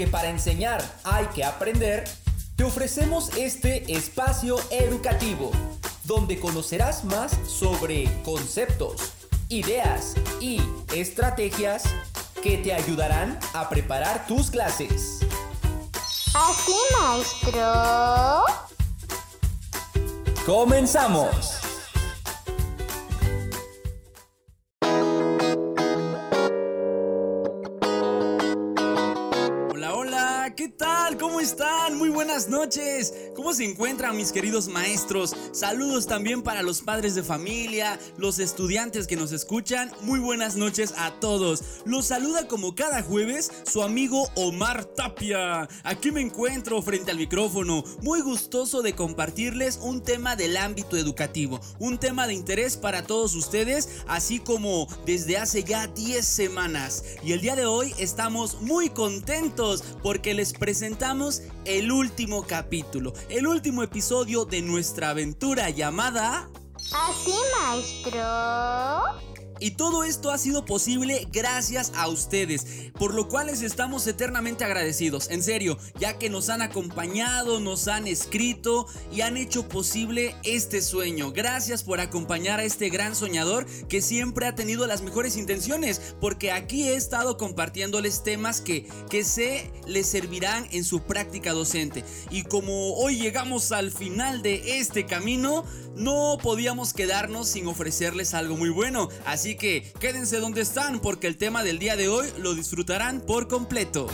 porque para enseñar hay que aprender, te ofrecemos este espacio educativo, donde conocerás más sobre conceptos, ideas y estrategias que te ayudarán a preparar tus clases. Así, maestro. ¡Comenzamos! ¿Cómo están? Muy buenas noches. ¿Cómo se encuentran mis queridos maestros? Saludos también para los padres de familia, los estudiantes que nos escuchan. Muy buenas noches a todos. Los saluda como cada jueves su amigo Omar Tapia. Aquí me encuentro frente al micrófono, muy gustoso de compartirles un tema del ámbito educativo, un tema de interés para todos ustedes, así como desde hace ya 10 semanas. Y el día de hoy estamos muy contentos porque les presentamos el último capítulo, el último episodio de nuestra aventura llamada... Así, maestro. Y todo esto ha sido posible gracias a ustedes, por lo cual les estamos eternamente agradecidos, en serio, ya que nos han acompañado, nos han escrito y han hecho posible este sueño. Gracias por acompañar a este gran soñador que siempre ha tenido las mejores intenciones, porque aquí he estado compartiéndoles temas que, que sé les servirán en su práctica docente. Y como hoy llegamos al final de este camino, no podíamos quedarnos sin ofrecerles algo muy bueno. Así que quédense donde están porque el tema del día de hoy lo disfrutarán por completo.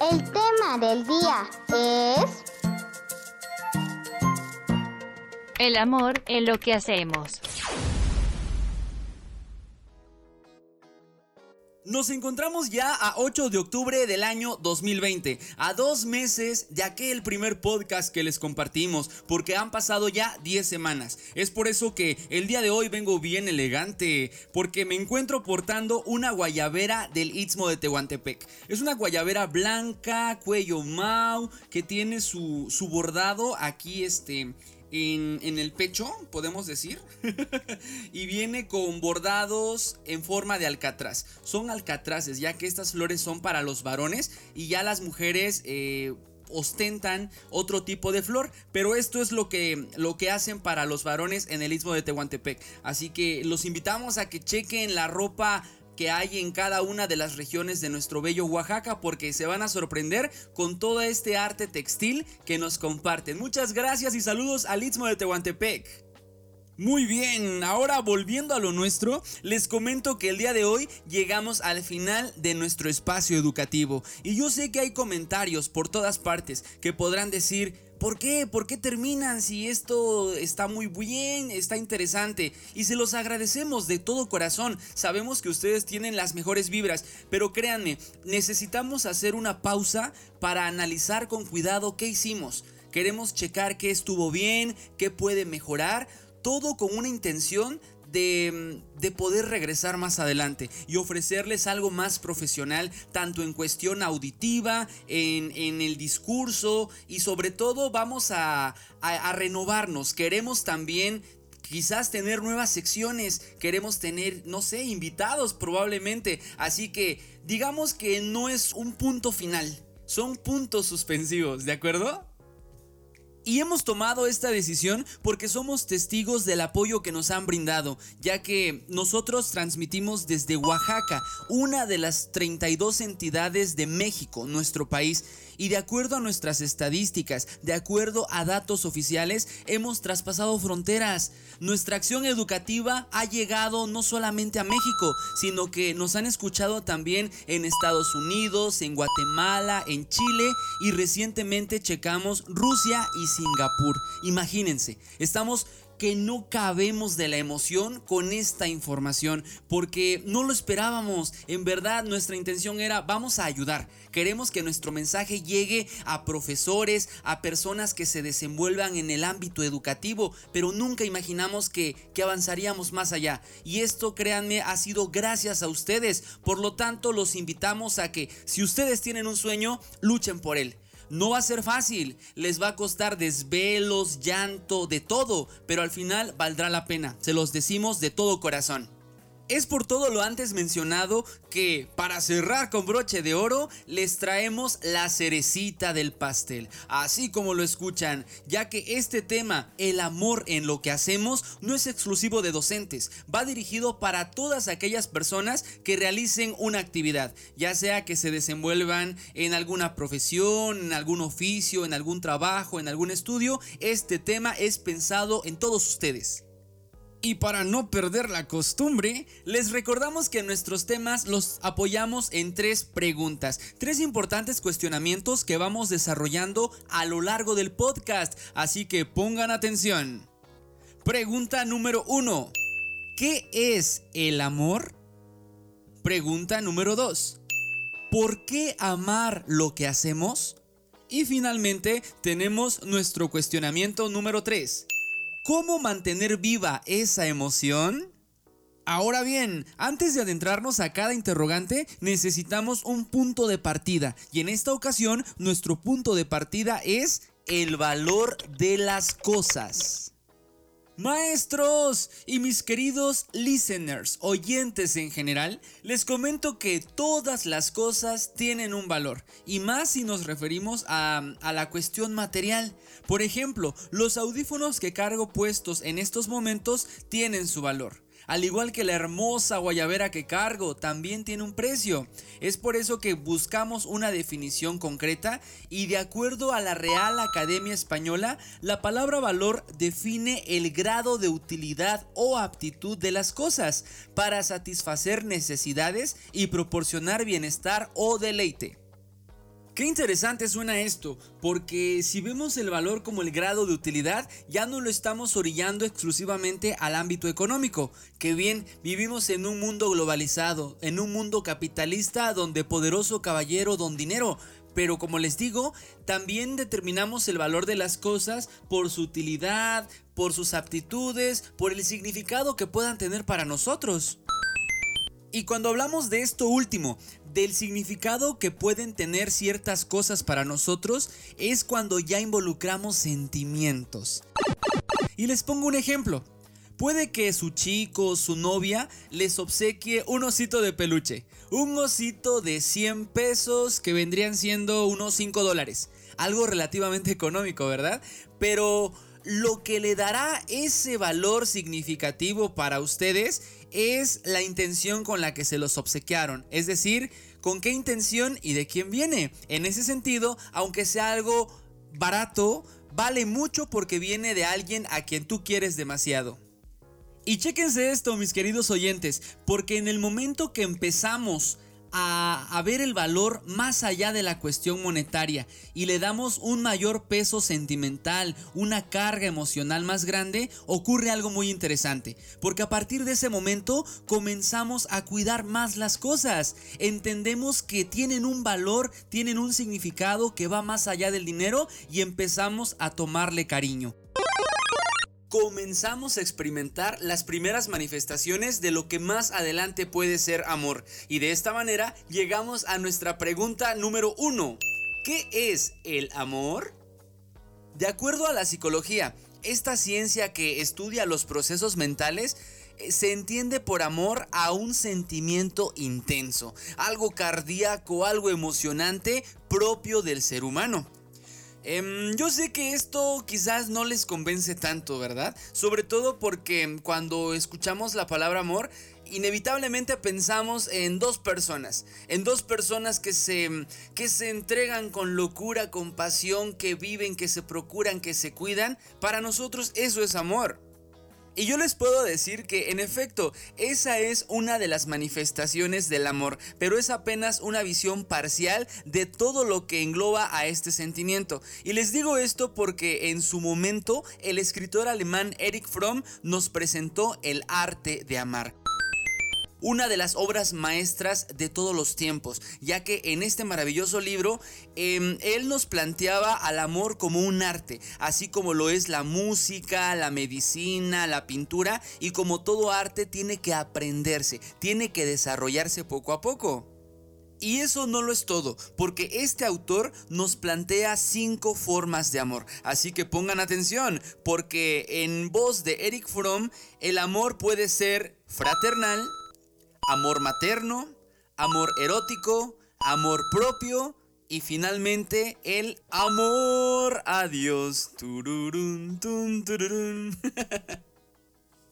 El tema del día es... El amor en lo que hacemos. Nos encontramos ya a 8 de octubre del año 2020, a dos meses de aquel primer podcast que les compartimos, porque han pasado ya 10 semanas. Es por eso que el día de hoy vengo bien elegante, porque me encuentro portando una guayabera del Istmo de Tehuantepec. Es una guayabera blanca, cuello mau, que tiene su, su bordado aquí este en, el pecho, podemos decir. y viene con bordados en forma de alcatraz. Son alcatraces, ya que estas flores son para los varones y ya las mujeres... Eh, ostentan otro tipo de flor, pero esto es lo que, lo que hacen para los varones en el istmo de Tehuantepec. Así que los invitamos a que chequen la ropa que hay en cada una de las regiones de nuestro bello Oaxaca porque se van a sorprender con todo este arte textil que nos comparten. Muchas gracias y saludos al Istmo de Tehuantepec. Muy bien, ahora volviendo a lo nuestro, les comento que el día de hoy llegamos al final de nuestro espacio educativo y yo sé que hay comentarios por todas partes que podrán decir, ¿Por qué? ¿Por qué terminan si esto está muy bien, está interesante? Y se los agradecemos de todo corazón. Sabemos que ustedes tienen las mejores vibras, pero créanme, necesitamos hacer una pausa para analizar con cuidado qué hicimos. Queremos checar qué estuvo bien, qué puede mejorar, todo con una intención de, poder regresar más adelante y ofrecerles algo más profesional, tanto en cuestión auditiva, en, el discurso y sobre todo vamos a, a renovarnos. Queremos también quizás tener nuevas secciones, queremos tener, no sé, invitados probablemente. Así que digamos que no es un punto final, son puntos suspensivos, ¿de acuerdo? Y hemos tomado esta decisión porque somos testigos del apoyo que nos han brindado, ya que nosotros transmitimos desde Oaxaca, una de las 32 entidades de México, nuestro país, y de acuerdo a nuestras estadísticas, de acuerdo a datos oficiales, hemos traspasado fronteras. Nuestra acción educativa ha llegado no solamente a México, sino que nos han escuchado también en Estados Unidos, en Guatemala, en Chile y recientemente checamos Rusia y Singapur. Imagínense, estamos que no cabemos de la emoción con esta información porque no lo esperábamos. En verdad nuestra intención era vamos a ayudar. Queremos que nuestro mensaje llegue a profesores, a personas que se desenvuelvan en el ámbito educativo, pero nunca imaginamos que, que avanzaríamos más allá. Y esto, créanme, ha sido gracias a ustedes. Por lo tanto, los invitamos a que si ustedes tienen un sueño, luchen por él No va a ser fácil, les va a costar desvelos, llanto, de todo, pero al final valdrá la pena, se los decimos de todo corazón. Es por todo lo antes mencionado que, para cerrar con broche de oro, les traemos la cerecita del pastel, así como lo escuchan, ya que este tema, el amor en lo que hacemos, no es exclusivo de docentes, va dirigido para todas aquellas personas que realicen una actividad, ya sea que se desenvuelvan en alguna profesión, en algún oficio, en algún trabajo, en algún estudio, este tema es pensado en todos ustedes. Y para no perder la costumbre, les recordamos que nuestros temas los apoyamos en tres preguntas, tres importantes cuestionamientos que vamos desarrollando a lo largo del podcast, así que pongan atención. Pregunta número uno. ¿Qué es el amor? Pregunta número dos. ¿Por qué amar lo que hacemos? Y finalmente tenemos nuestro cuestionamiento número 3. ¿Cómo mantener viva esa emoción? Ahora bien, antes de adentrarnos a cada interrogante, necesitamos un punto de partida. Y en esta ocasión, nuestro punto de partida es el valor de las cosas. Maestros y mis queridos listeners, oyentes en general, les comento que todas las cosas tienen un valor, y más si nos referimos a, a, la cuestión material. Por ejemplo, los audífonos que cargo puestos en estos momentos tienen su valor. Al igual que la hermosa guayabera que cargo, también tiene un precio. Es por eso que buscamos una definición concreta y de acuerdo a la Real Academia Española, la palabra valor define el grado de utilidad o aptitud de las cosas para satisfacer necesidades y proporcionar bienestar o deleite. Qué interesante suena esto, porque si vemos el valor como el grado de utilidad, ya no lo estamos orillando exclusivamente al ámbito económico, que bien vivimos en un mundo globalizado, en un mundo capitalista donde poderoso caballero don dinero, pero como les digo, también determinamos el valor de las cosas por su utilidad, por sus aptitudes, por el significado que puedan tener para nosotros. Y cuando hablamos de esto último, del significado que pueden tener ciertas cosas para nosotros, es cuando ya involucramos sentimientos. Y les pongo un ejemplo. Puede que su chico o su novia les obsequie un osito de peluche. Un osito de 100 pesos que vendrían siendo unos 5 dólares. Algo relativamente económico, ¿verdad? Pero lo que le dará ese valor significativo para ustedes es la intención con la que se los obsequiaron, es decir, con qué intención y de quién viene. En ese sentido, aunque sea algo barato, vale mucho porque viene de alguien a quien tú quieres demasiado. Y chéquense esto, mis queridos oyentes, porque en el momento que empezamos a, ver el valor más allá de la cuestión monetaria y le damos un mayor peso sentimental, una carga emocional más grande, ocurre algo muy interesante. Porque a partir de ese momento comenzamos a cuidar más las cosas. Entendemos que tienen un valor, tienen un significado que va más allá del dinero y empezamos a tomarle cariño comenzamos a experimentar las primeras manifestaciones de lo que más adelante puede ser amor. Y de esta manera llegamos a nuestra pregunta número uno. ¿Qué es el amor? De acuerdo a la psicología, esta ciencia que estudia los procesos mentales, eh, se entiende por amor a un sentimiento intenso, algo cardíaco, algo emocionante propio del ser humano. Em, yo sé que esto quizás no les convence tanto, ¿verdad? Sobre todo porque cuando escuchamos la palabra amor, inevitablemente pensamos en dos personas, en dos personas que se, que se entregan con locura, con pasión, que viven, que se procuran, que se cuidan. Para nosotros eso es amor. Y yo les puedo decir que en efecto, esa es una de las manifestaciones del amor, pero es apenas una visión parcial de todo lo que engloba a este sentimiento. Y les digo esto porque en su momento el escritor alemán Erich Fromm nos presentó el arte de amar una de las obras maestras de todos los tiempos, ya que en este maravilloso libro em, él nos planteaba al amor como un arte, así como lo es la música, la medicina, la pintura, y como todo arte tiene que aprenderse, tiene que desarrollarse poco a poco. Y eso no lo es todo, porque este autor nos plantea cinco formas de amor. Así que pongan atención, porque en voz de Eric Fromm, el amor puede ser fraternal, amor materno, amor erótico, amor propio y finalmente el amor a Dios.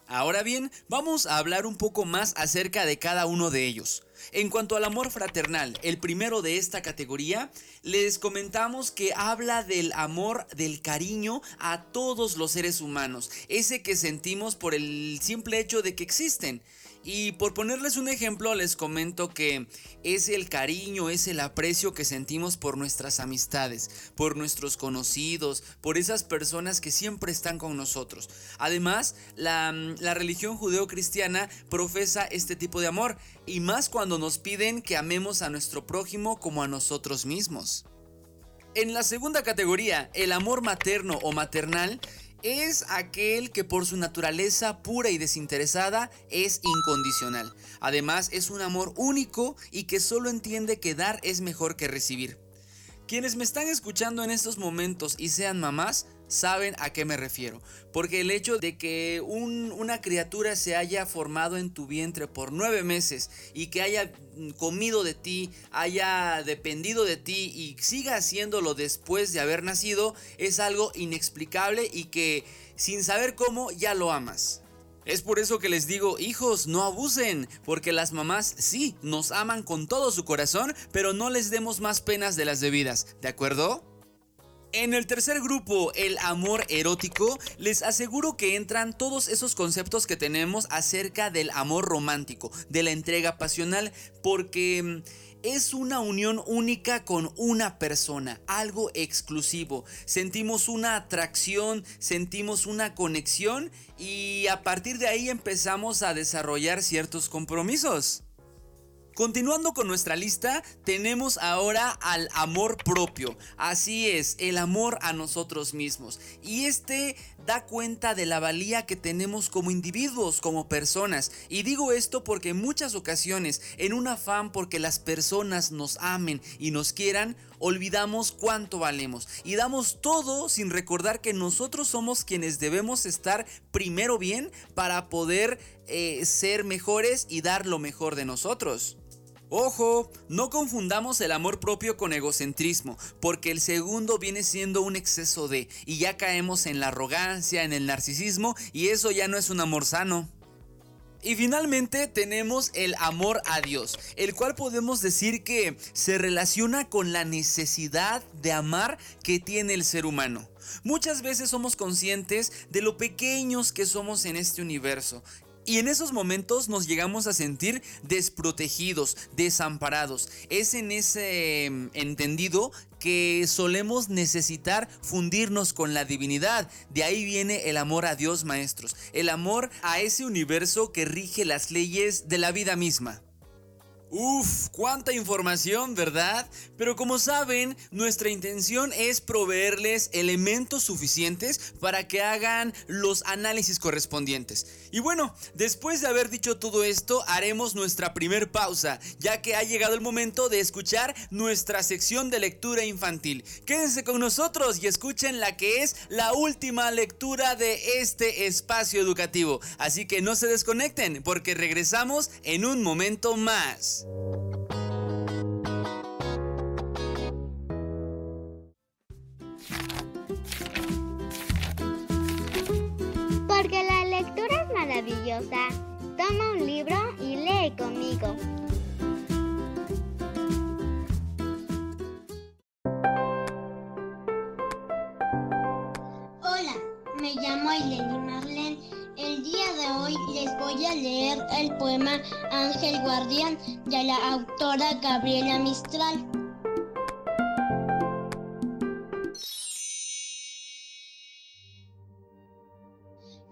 Ahora bien, vamos a hablar un poco más acerca de cada uno de ellos. En cuanto al amor fraternal, el primero de esta categoría, les comentamos que habla del amor, del cariño a todos los seres humanos, ese que sentimos por el simple hecho de que existen. Y por ponerles un ejemplo, les comento que es el cariño, es el aprecio que sentimos por nuestras amistades, por nuestros conocidos, por esas personas que siempre están con nosotros. Además, la, la religión judeocristiana profesa este tipo de amor, y más cuando nos piden que amemos a nuestro prójimo como a nosotros mismos. En la segunda categoría, el amor materno o maternal, es aquel que por su naturaleza pura y desinteresada es incondicional. Además es un amor único y que solo entiende que dar es mejor que recibir. Quienes me están escuchando en estos momentos y sean mamás, saben a qué me refiero. Porque el hecho de que una criatura se haya formado en tu vientre por nueve meses y que haya comido de ti, haya dependido de ti y siga haciéndolo después de haber nacido, es algo inexplicable y que sin saber cómo ya lo amas. Es por eso que les digo, hijos, no abusen, porque las mamás sí nos aman con todo su corazón, pero no les demos más penas de las debidas, ¿de acuerdo? En el tercer grupo, el amor erótico, les aseguro que entran todos esos conceptos que tenemos acerca del amor romántico, de la entrega pasional, porque mm, es una unión única con una persona, algo exclusivo. Sentimos una atracción, sentimos una conexión y a partir de ahí empezamos a desarrollar ciertos compromisos. Continuando con nuestra lista, tenemos ahora al amor propio. Así es, el amor a nosotros mismos. Y este da cuenta de la valía que tenemos como individuos, como personas. Y digo esto porque en muchas ocasiones, en un afán porque las personas nos amen y nos quieran, olvidamos cuánto valemos. Y damos todo sin recordar que nosotros somos quienes debemos estar primero bien para poder eh, ser mejores y dar lo mejor de nosotros. Ojo, no confundamos el amor propio con egocentrismo, porque el segundo viene siendo un exceso de, y ya caemos en la arrogancia, en el narcisismo, y eso ya no es un amor sano. Y finalmente tenemos el amor a Dios, el cual podemos decir que se relaciona con la necesidad de amar que tiene el ser humano. Muchas veces somos conscientes de lo pequeños que somos en este universo, y en esos momentos nos llegamos a sentir desprotegidos, desamparados. Es en ese em, entendido que solemos necesitar fundirnos con la divinidad. De ahí viene el amor a Dios, maestros. El amor a ese universo que rige las leyes de la vida misma. Uf, cuánta información, ¿verdad? Pero como saben, nuestra intención es proveerles elementos suficientes para que hagan los análisis correspondientes. Y bueno, después de haber dicho todo esto, haremos nuestra primer pausa, ya que ha llegado el momento de escuchar nuestra sección de lectura infantil. Quédense con nosotros y escuchen la que es la última lectura de este espacio educativo. Así que no se desconecten, porque regresamos en un momento más. Poema Ángel Guardián de la autora Gabriela Mistral.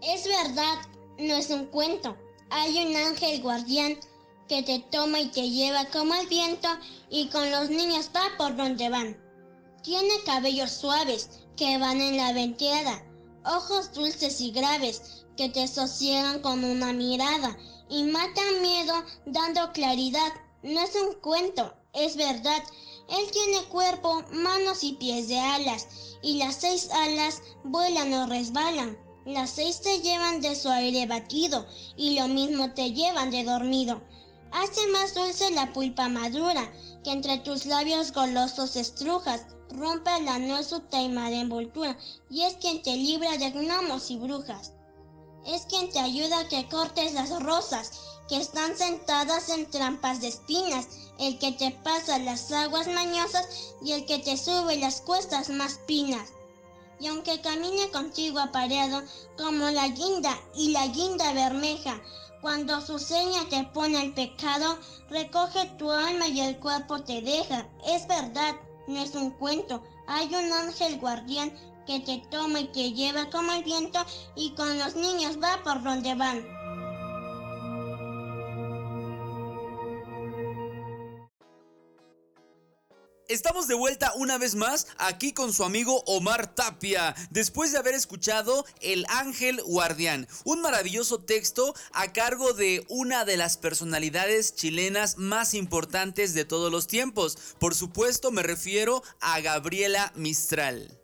Es verdad, no es un cuento. Hay un ángel guardián que te toma y te lleva como el viento y con los niños va por donde van. Tiene cabellos suaves que van en la venteada, ojos dulces y graves que te sosiegan con una mirada y matan miedo dando claridad. No es un cuento, Es verdad, él tiene cuerpo, manos y pies de alas, y las seis alas vuelan o resbalan. Las seis te llevan de su aire batido, y lo mismo te llevan de dormido. Hace más dulce la pulpa madura, que entre tus labios golosos estrujas, rompe la nuez su taima de envoltura, y es quien te libra de gnomos y brujas. Es quien te ayuda a que cortes las rosas, que están sentadas en trampas de espinas, el que te pasa las aguas mañosas y el que te sube las cuestas más pinas. Y aunque camine contigo apareado como la guinda y la guinda bermeja, cuando su seña te pone el pecado, recoge tu alma y el cuerpo te deja. Es verdad, no es un cuento. Hay un ángel guardián que te toma y te lleva como el viento y con los niños va por donde van. Estamos de vuelta una vez más aquí con su amigo Omar Tapia, después de haber escuchado El Ángel Guardián, un maravilloso texto a cargo de una de las personalidades chilenas más importantes de todos los tiempos. Por supuesto me refiero a Gabriela Mistral.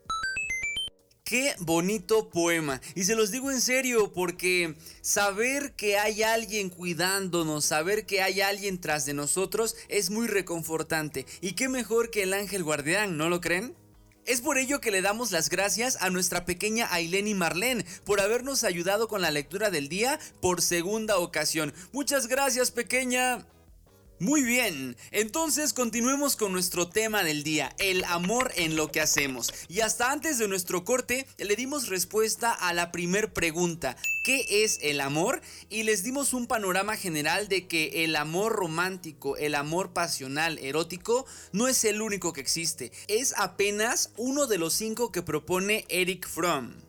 Qué bonito poema. Y se los digo en serio porque saber que hay alguien cuidándonos, saber que hay alguien tras de nosotros es muy reconfortante. Y qué mejor que el ángel guardián, ¿no lo creen? Es por ello que le damos las gracias a nuestra pequeña Aileni Marlene por habernos ayudado con la lectura del día por segunda ocasión. Muchas gracias pequeña. Muy bien, entonces continuemos con nuestro tema del día, el amor en lo que hacemos. Y hasta antes de nuestro corte le dimos respuesta a la primer pregunta, ¿qué es el amor? Y les dimos un panorama general de que el amor romántico, el amor pasional, erótico, no es el único que existe, es apenas uno de los cinco que propone Eric Fromm.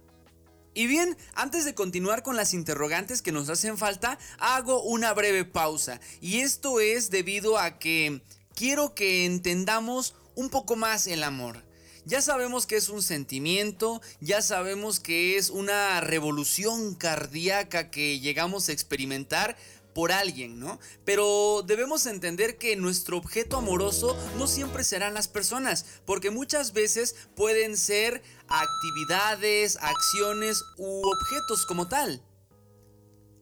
Y bien, antes de continuar con las interrogantes que nos hacen falta, hago una breve pausa. Y esto es debido a que quiero que entendamos un poco más el amor. Ya sabemos que es un sentimiento, ya sabemos que es una revolución cardíaca que llegamos a experimentar, por alguien, ¿no? Pero debemos entender que nuestro objeto amoroso no siempre serán las personas, porque muchas veces pueden ser actividades, acciones u objetos como tal.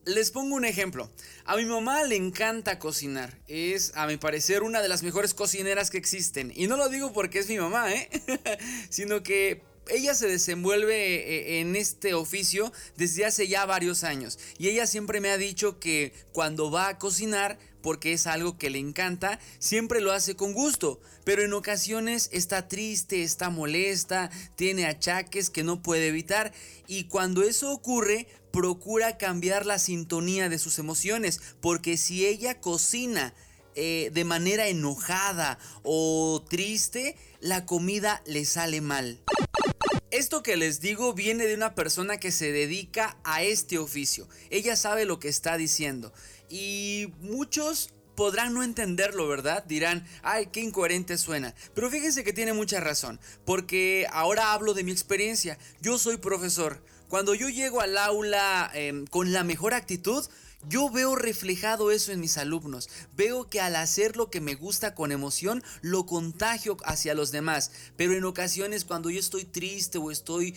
Les pongo un ejemplo. A mi mamá le encanta cocinar. Es, a mi parecer, una de las mejores cocineras que existen. Y no lo digo porque es mi mamá, ¿eh? Sino que ella se desenvuelve eh, en este oficio desde hace ya varios años y ella siempre me ha dicho que cuando va a cocinar, porque es algo que le encanta, siempre lo hace con gusto, pero en ocasiones está triste, está molesta, tiene achaques que no puede evitar y cuando eso ocurre, procura cambiar la sintonía de sus emociones, porque si ella cocina eh, de manera enojada o triste, la comida le sale mal. Esto que les digo viene de una persona que se dedica a este oficio. Ella sabe lo que está diciendo. Y muchos podrán no entenderlo, ¿verdad? Dirán, ay, qué incoherente suena. Pero fíjense que tiene mucha razón, porque ahora hablo de mi experiencia. Yo soy profesor. Cuando yo llego al aula em, con la mejor actitud, yo veo reflejado eso en mis alumnos. Veo que al hacer lo que me gusta con emoción, lo contagio hacia los demás. Pero en ocasiones cuando yo estoy triste o estoy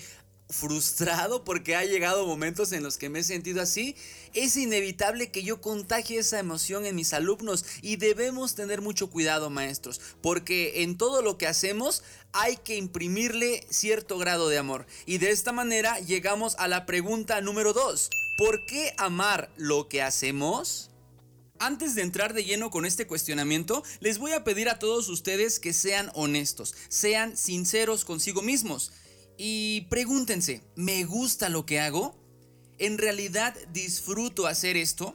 frustrado porque ha llegado momentos en los que me he sentido así, es inevitable que yo contagie esa emoción en mis alumnos y debemos tener mucho cuidado maestros, porque en todo lo que hacemos hay que imprimirle cierto grado de amor. Y de esta manera llegamos a la pregunta número 2. ¿Por qué amar lo que hacemos? Antes de entrar de lleno con este cuestionamiento, les voy a pedir a todos ustedes que sean honestos, sean sinceros consigo mismos y pregúntense, ¿me gusta lo que hago? ¿En realidad disfruto hacer esto?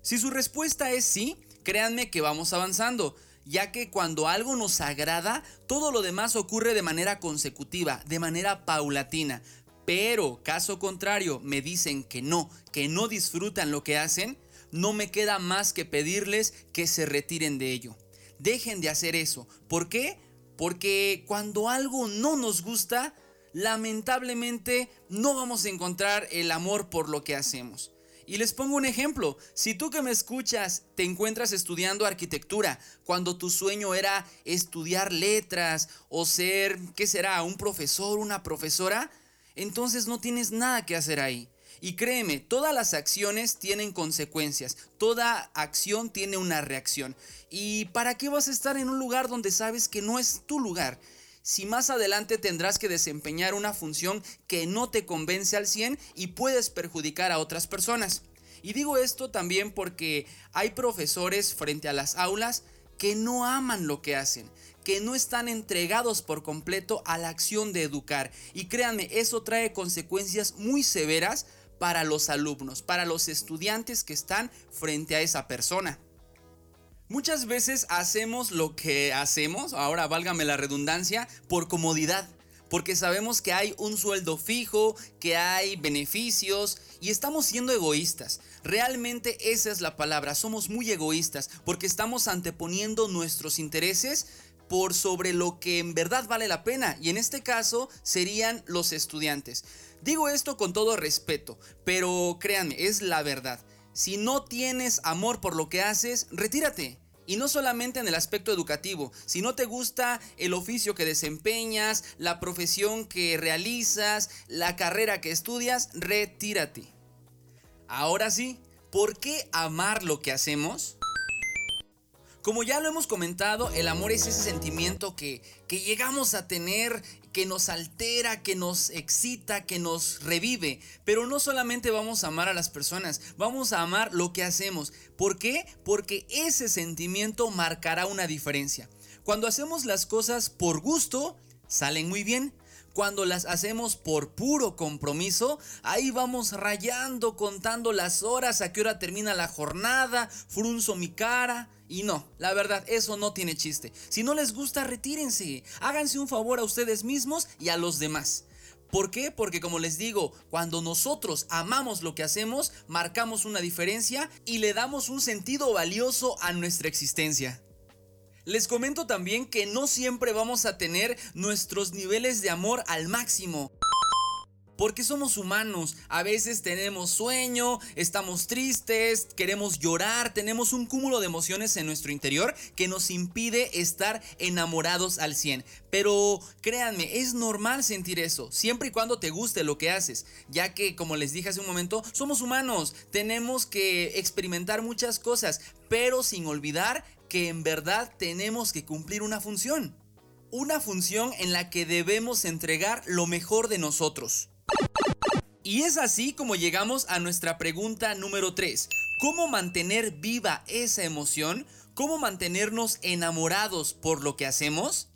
Si su respuesta es sí, créanme que vamos avanzando, ya que cuando algo nos agrada, todo lo demás ocurre de manera consecutiva, de manera paulatina pero caso contrario me dicen que no, que no disfrutan lo que hacen, no me queda más que pedirles que se retiren de ello. Dejen de hacer eso. ¿Por qué? Porque cuando algo no nos gusta, lamentablemente no vamos a encontrar el amor por lo que hacemos. Y les pongo un ejemplo. Si tú que me escuchas te encuentras estudiando arquitectura cuando tu sueño era estudiar letras o ser, ¿qué será? Un profesor, una profesora, entonces no tienes nada que hacer ahí. Y créeme, todas las acciones tienen consecuencias, toda acción tiene una reacción. ¿Y para qué vas a estar en un lugar donde sabes que no es tu lugar? Si más adelante tendrás que desempeñar una función que no te convence al 100 y puedes perjudicar a otras personas. Y digo esto también porque hay profesores frente a las aulas que no aman lo que hacen, que no están entregados por completo a la acción de educar. Y créanme, eso trae consecuencias muy severas para los alumnos, para los estudiantes que están frente a esa persona. Muchas veces hacemos lo que hacemos, ahora válgame la redundancia, por comodidad. Porque sabemos que hay un sueldo fijo, que hay beneficios y estamos siendo egoístas. Realmente esa es la palabra, somos muy egoístas porque estamos anteponiendo nuestros intereses por sobre lo que en verdad vale la pena y en este caso serían los estudiantes. Digo esto con todo respeto, pero créanme, es la verdad. Si no tienes amor por lo que haces, retírate. Y no solamente en el aspecto educativo, si no te gusta el oficio que desempeñas, la profesión que realizas, la carrera que estudias, retírate. Ahora sí, ¿por qué amar lo que hacemos? Como ya lo hemos comentado, el amor es ese sentimiento que, que llegamos a tener que nos altera, que nos excita, que nos revive. Pero no solamente vamos a amar a las personas, vamos a amar lo que hacemos. ¿Por qué? Porque ese sentimiento marcará una diferencia. Cuando hacemos las cosas por gusto, salen muy bien. Cuando las hacemos por puro compromiso, ahí vamos rayando, contando las horas, a qué hora termina la jornada, frunzo mi cara. Y no, la verdad, eso no tiene chiste. Si no les gusta, retírense. Háganse un favor a ustedes mismos y a los demás. ¿Por qué? Porque como les digo, cuando nosotros amamos lo que hacemos, marcamos una diferencia y le damos un sentido valioso a nuestra existencia. Les comento también que no siempre vamos a tener nuestros niveles de amor al máximo porque somos humanos. A veces tenemos sueño, estamos tristes, queremos llorar, tenemos un cúmulo de emociones en nuestro interior que nos impide estar enamorados al 100. Pero créanme, es normal sentir eso, siempre y cuando te guste lo que haces, ya que como les dije hace un momento, somos humanos, tenemos que experimentar muchas cosas, pero sin olvidar que en verdad tenemos que cumplir una función. Una función en la que debemos entregar lo mejor de nosotros. Y es así como llegamos a nuestra pregunta número 3. ¿Cómo mantener viva esa emoción? ¿Cómo mantenernos enamorados por lo que hacemos?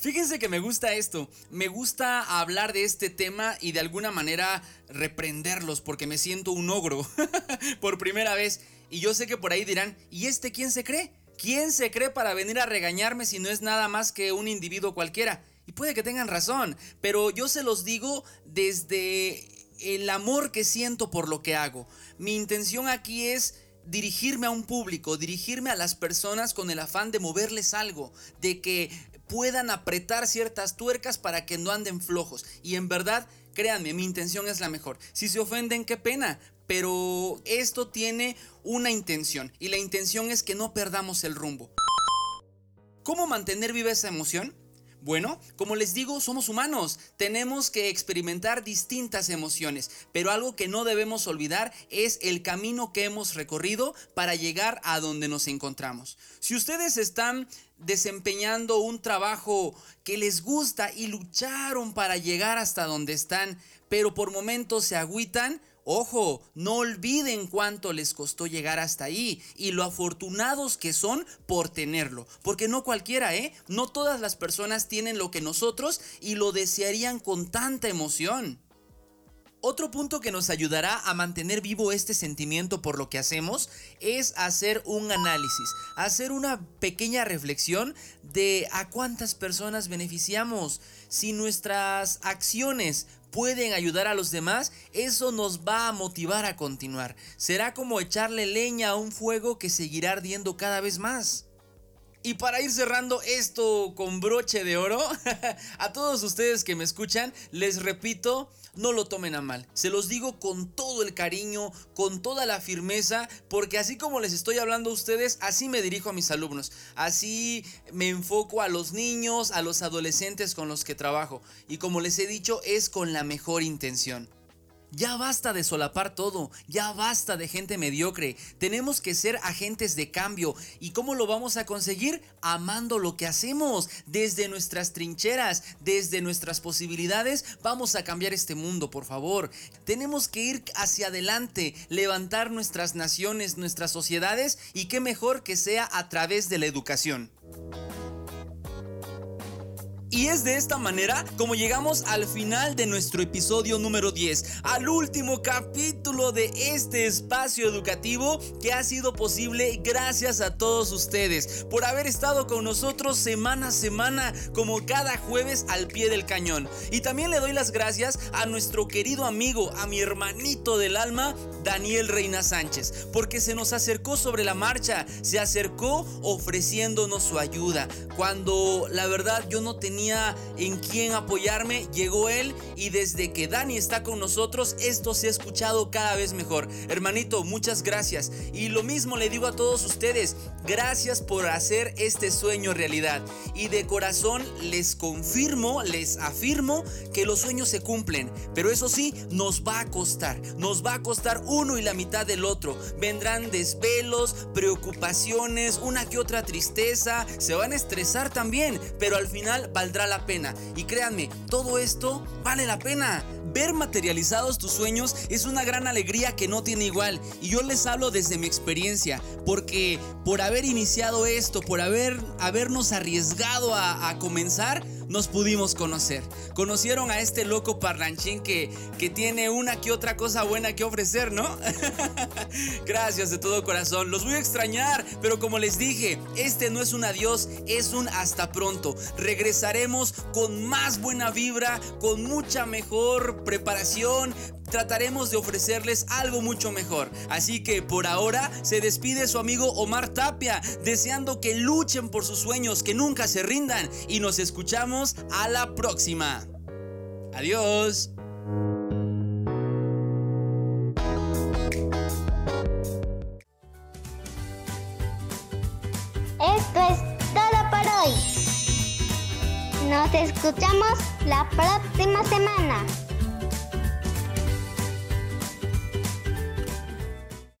Fíjense que me gusta esto, me gusta hablar de este tema y de alguna manera reprenderlos porque me siento un ogro por primera vez. Y yo sé que por ahí dirán, ¿y este quién se cree? ¿Quién se cree para venir a regañarme si no es nada más que un individuo cualquiera? Y puede que tengan razón, pero yo se los digo desde el amor que siento por lo que hago. Mi intención aquí es dirigirme a un público, dirigirme a las personas con el afán de moverles algo, de que puedan apretar ciertas tuercas para que no anden flojos. Y en verdad, créanme, mi intención es la mejor. Si se ofenden, qué pena. Pero esto tiene una intención y la intención es que no perdamos el rumbo. ¿Cómo mantener viva esa emoción? Bueno, como les digo, somos humanos, tenemos que experimentar distintas emociones, pero algo que no debemos olvidar es el camino que hemos recorrido para llegar a donde nos encontramos. Si ustedes están desempeñando un trabajo que les gusta y lucharon para llegar hasta donde están, pero por momentos se agüitan, Ojo, no olviden cuánto les costó llegar hasta ahí y lo afortunados que son por tenerlo. Porque no cualquiera, ¿eh? No todas las personas tienen lo que nosotros y lo desearían con tanta emoción. Otro punto que nos ayudará a mantener vivo este sentimiento por lo que hacemos es hacer un análisis, hacer una pequeña reflexión de a cuántas personas beneficiamos. Si nuestras acciones pueden ayudar a los demás, eso nos va a motivar a continuar. Será como echarle leña a un fuego que seguirá ardiendo cada vez más. Y para ir cerrando esto con broche de oro, a todos ustedes que me escuchan, les repito, no lo tomen a mal. Se los digo con todo el cariño, con toda la firmeza, porque así como les estoy hablando a ustedes, así me dirijo a mis alumnos. Así me enfoco a los niños, a los adolescentes con los que trabajo. Y como les he dicho, es con la mejor intención. Ya basta de solapar todo, ya basta de gente mediocre. Tenemos que ser agentes de cambio. ¿Y cómo lo vamos a conseguir? Amando lo que hacemos. Desde nuestras trincheras, desde nuestras posibilidades, vamos a cambiar este mundo, por favor. Tenemos que ir hacia adelante, levantar nuestras naciones, nuestras sociedades y qué mejor que sea a través de la educación. Y es de esta manera como llegamos al final de nuestro episodio número 10, al último capítulo de este espacio educativo que ha sido posible gracias a todos ustedes por haber estado con nosotros semana a semana como cada jueves al pie del cañón. Y también le doy las gracias a nuestro querido amigo, a mi hermanito del alma, Daniel Reina Sánchez, porque se nos acercó sobre la marcha, se acercó ofreciéndonos su ayuda, cuando la verdad yo no en quién apoyarme, llegó él y desde que Dani está con nosotros, esto se ha escuchado cada vez mejor. Hermanito, muchas gracias. Y lo mismo le digo a todos ustedes, gracias por hacer este sueño realidad. Y de corazón les confirmo, les afirmo que los sueños se cumplen. Pero eso sí, nos va a costar. Nos va a costar uno y la mitad del otro. Vendrán desvelos, preocupaciones, una que otra tristeza. Se van a estresar también. Pero al final valdrá la pena. Y créanme, todo esto vale la pena. Ver materializados tus sueños es una gran alegría que no tiene igual. Y yo les hablo desde mi experiencia, porque por haber iniciado esto, por haber, habernos arriesgado a, a comenzar, nos pudimos conocer. Conocieron a este loco parlanchín que, que tiene una que otra cosa buena que ofrecer, ¿no? Gracias de todo corazón. Los voy a extrañar, pero como les dije, este no es un adiós, es un hasta pronto. Regresaremos con más buena vibra, con mucha mejor preparación, trataremos de ofrecerles algo mucho mejor. Así que por ahora se despide su amigo Omar Tapia, deseando que luchen por sus sueños, que nunca se rindan y nos escuchamos a la próxima. Adiós. Esto es todo por hoy. Nos escuchamos la próxima semana.